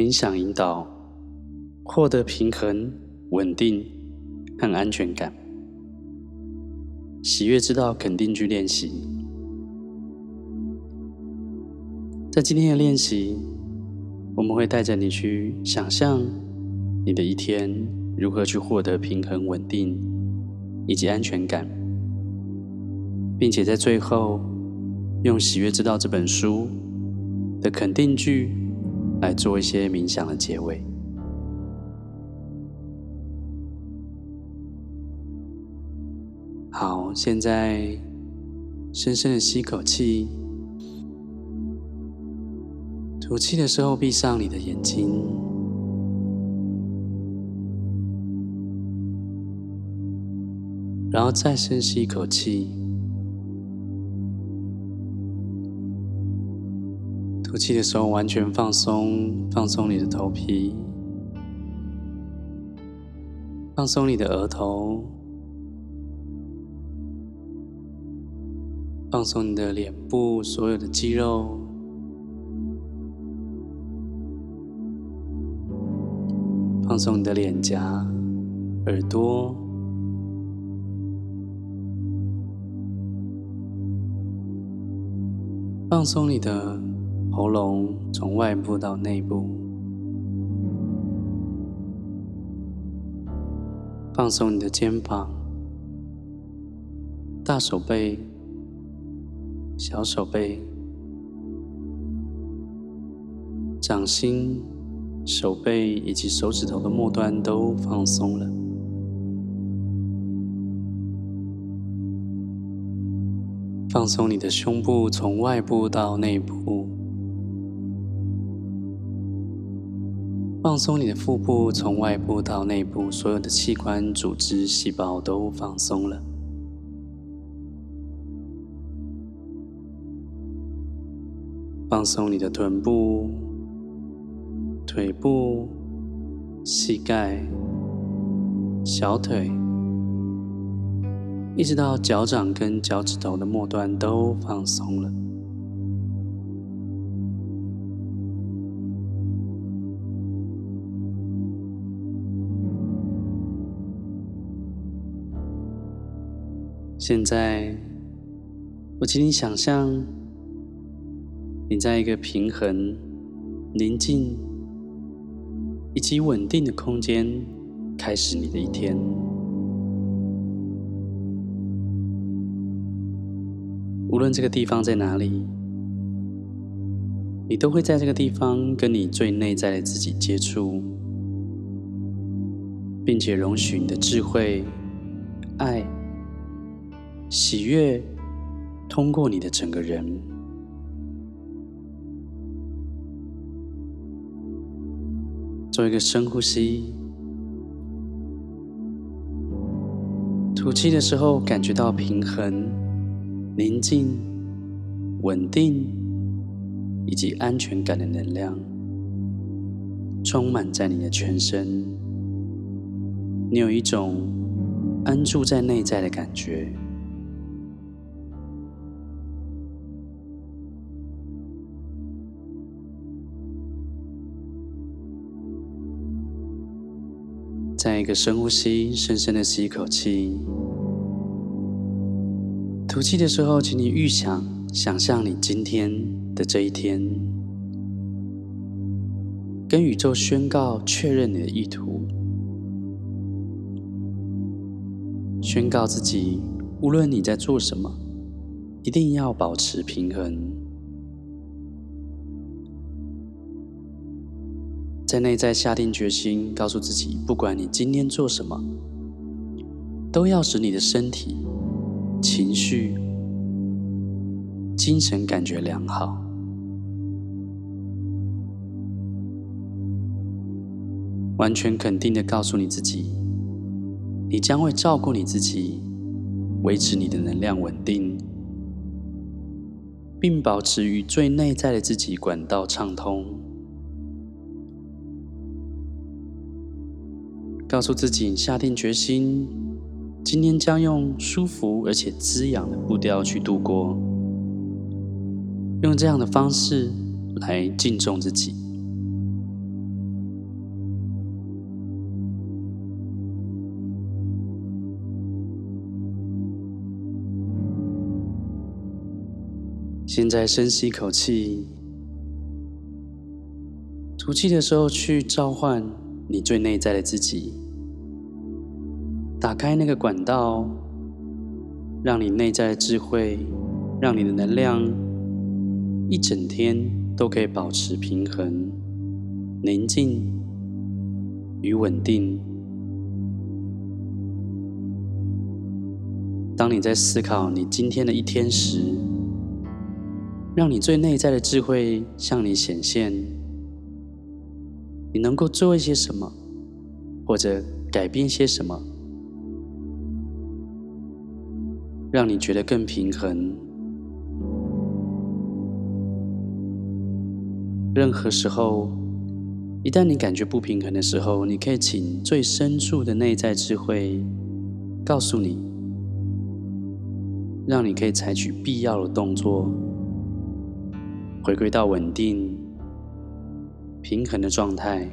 冥想引导，获得平衡、稳定和安全感。喜悦之道肯定句练习，在今天的练习，我们会带着你去想象你的一天如何去获得平衡、稳定以及安全感，并且在最后用《喜悦之道》这本书的肯定句来做一些冥想的结尾。好，现在深深的吸口气，吐气的时候闭上你的眼睛，然后再深吸一口气，吐气的时候完全放松，放松你的头皮，放松你的额头。放松你的脸部所有的肌肉，放松你的脸颊、耳朵，放松你的喉咙，从外部到内部，放松你的肩膀、大手背。小手背、掌心、手背以及手指头的末端都放松了。放松你的胸部，从外部到内部；放松你的腹部，从外部到内部，所有的器官、组织、细胞都放松了。放松你的臀部、腿部、膝盖、小腿，一直到脚掌跟脚趾头的末端都放松了。现在，我请你想象。你在一个平衡、宁静以及稳定的空间开始你的一天。无论这个地方在哪里，你都会在这个地方跟你最内在的自己接触，并且容许你的智慧、爱、喜悦通过你的整个人。做一个深呼吸，吐气的时候感觉到平衡、宁静、稳定以及安全感的能量，充满在你的全身。你有一种安住在内在的感觉。再一个深呼吸，深深的吸一口气。吐气的时候，请你预想、想象你今天的这一天，跟宇宙宣告、确认你的意图，宣告自己，无论你在做什么，一定要保持平衡。在内在下定决心，告诉自己，不管你今天做什么，都要使你的身体、情绪、精神感觉良好。完全肯定的告诉你自己，你将会照顾你自己，维持你的能量稳定，并保持与最内在的自己管道畅通。告诉自己下定决心今天将用舒服而且滋养的步调去度过。用这样的方式来敬重自己。现在深吸一口气吐气的时候去召唤你最内在的自己，打开那个管道，让你内在的智慧，让你的能量一整天都可以保持平衡、宁静与稳定。当你在思考你今天的一天时，让你最内在的智慧向你显现。你能够做一些什么，或者改变些什么，让你觉得更平衡。任何时候，一旦你感觉不平衡的时候，你可以请最深处的内在智慧告诉你。让你可以采取必要的动作，回归到稳定、平衡的状态。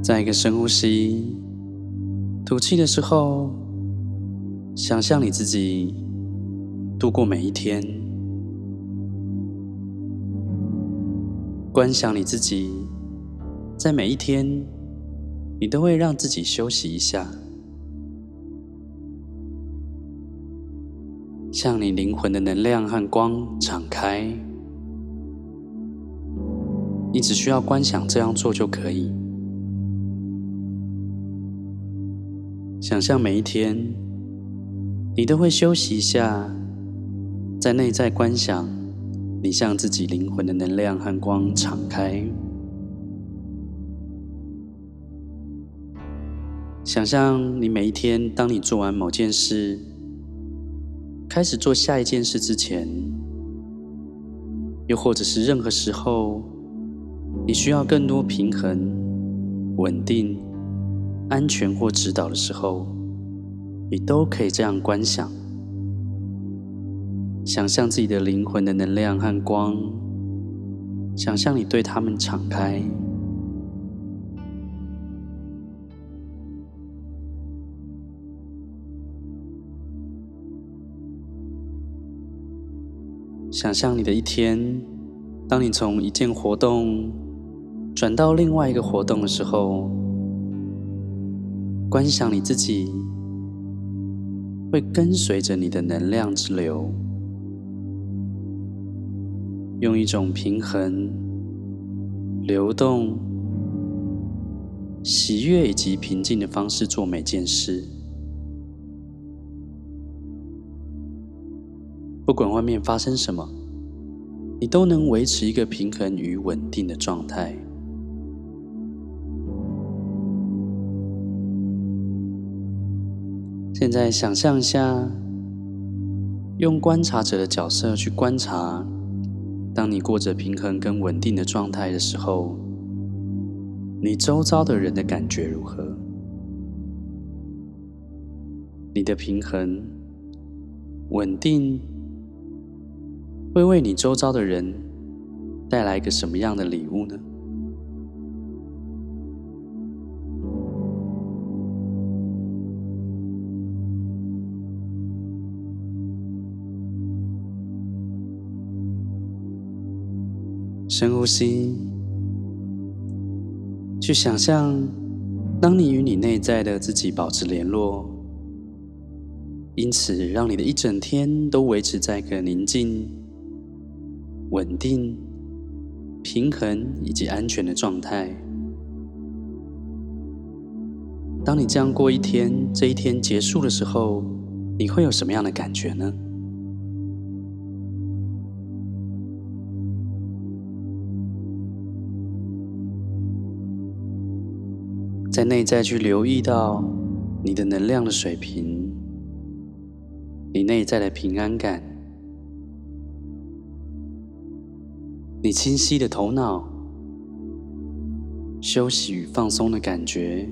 再一个深呼吸，吐气的时候，想象你自己。度过每一天，观想你自己，在每一天，你都会让自己休息一下，向你灵魂的能量和光敞开。你只需要观想这样做就可以。想象每一天，你都会休息一下。在内在观想，你向自己灵魂的能量和光敞开。想象你每一天，当你做完某件事，开始做下一件事之前，又或者是任何时候，你需要更多平衡、稳定、安全或指导的时候，你都可以这样观想。想象自己的灵魂的能量和光，想象你对他们敞开，想象你的一天，当你从一件活动转到另外一个活动的时候，观想你自己会跟随着你的能量之流。用一种平衡、流动、喜悦以及平静的方式做每件事，不管外面发生什么，你都能维持一个平衡与稳定的状态。现在想象一下，用观察者的角色去观察。当你过着平衡跟稳定的状态的时候，你周遭的人的感觉如何？你的平衡、稳定会为你周遭的人带来一个什么样的礼物呢？深呼吸，去想象，当你与你内在的自己保持联络，因此让你的一整天都维持在一个宁静、稳定、平衡以及安全的状态。当你这样过一天，这一天结束的时候，你会有什么样的感觉呢？在内在去留意到你的能量的水平，你内在的平安感，你清晰的头脑，休息与放松的感觉，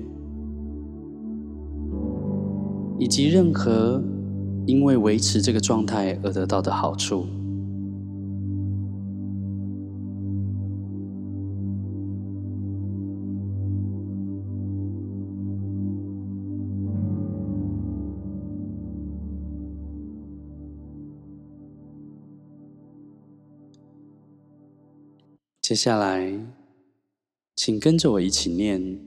以及任何因为维持这个状态而得到的好处。接下来，请跟着我一起念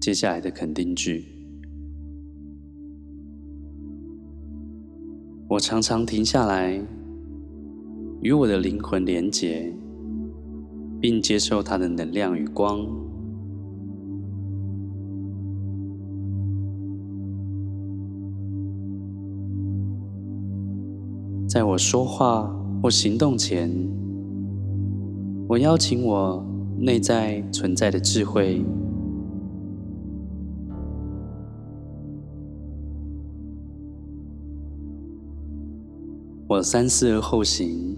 接下来的肯定句。我常常停下来，与我的灵魂连结，并接受它的能量与光。在我说话或行动前，我邀请我内在存在的智慧，我三思而后行，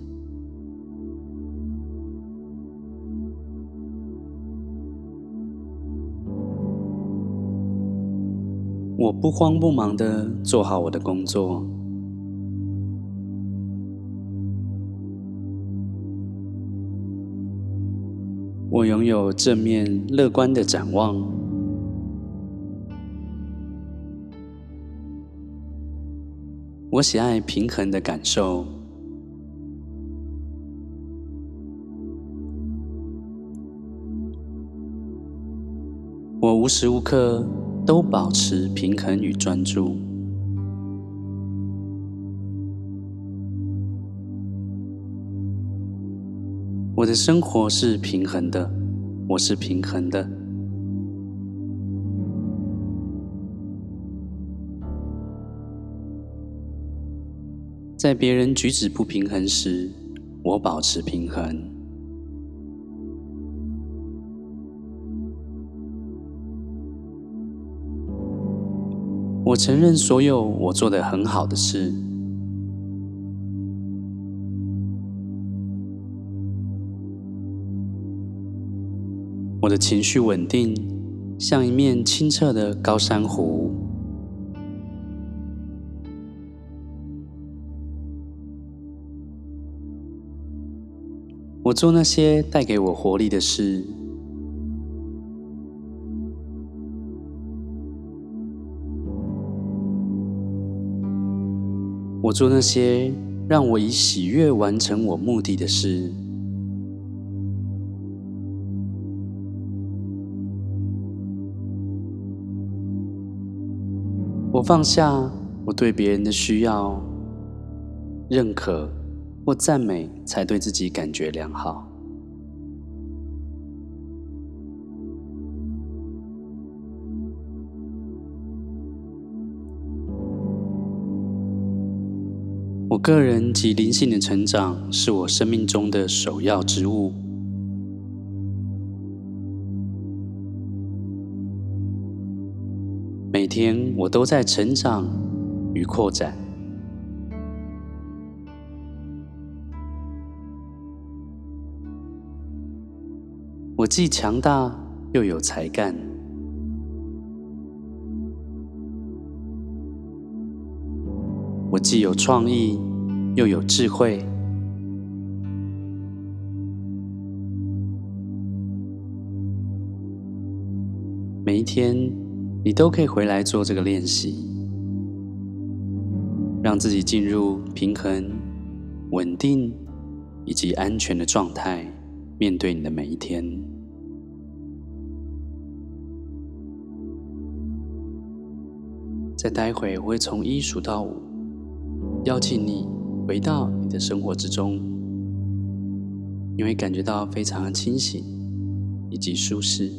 我不慌不忙地做好我的工作。我拥有正面乐观的展望。我喜爱平衡的感受。我无时无刻都保持平衡与专注。我的生活是平衡的，我是平衡的。在别人举止不平衡时，我保持平衡。我承认所有我做的很好的事。我的情绪稳定，像一面清澈的高山湖。我做那些带给我活力的事。我做那些让我以喜悦完成我目的的事。我放下我对别人的需要、认可或赞美，才对自己感觉良好。我个人及灵性的成长是我生命中的首要之务。每天我都在成长与扩展。我既强大又有才干。我既有创意又有智慧。每一天。你都可以回来做这个练习，让自己进入平衡、稳定以及安全的状态，面对你的每一天。再待会，我会从一数到五，邀请你回到你的生活之中，你会感觉到非常的清醒以及舒适。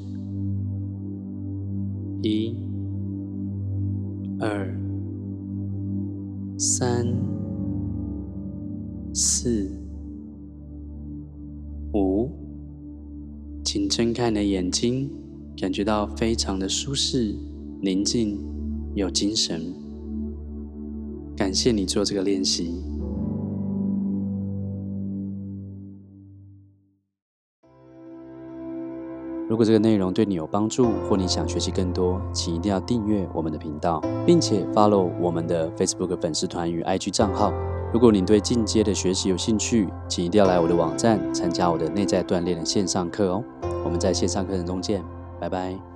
一、二、三、四、五，请睁开你的眼睛，感觉到非常的舒适、宁静、有精神。感谢你做这个练习。如果这个内容对你有帮助，或你想学习更多，请一定要订阅我们的频道，并且 follow 我们的 Facebook 粉丝团与 IG 账号。如果你对进阶的学习有兴趣，请一定要来我的网站参加我的内在锻炼的线上课哦。我们在线上课程中见，拜拜。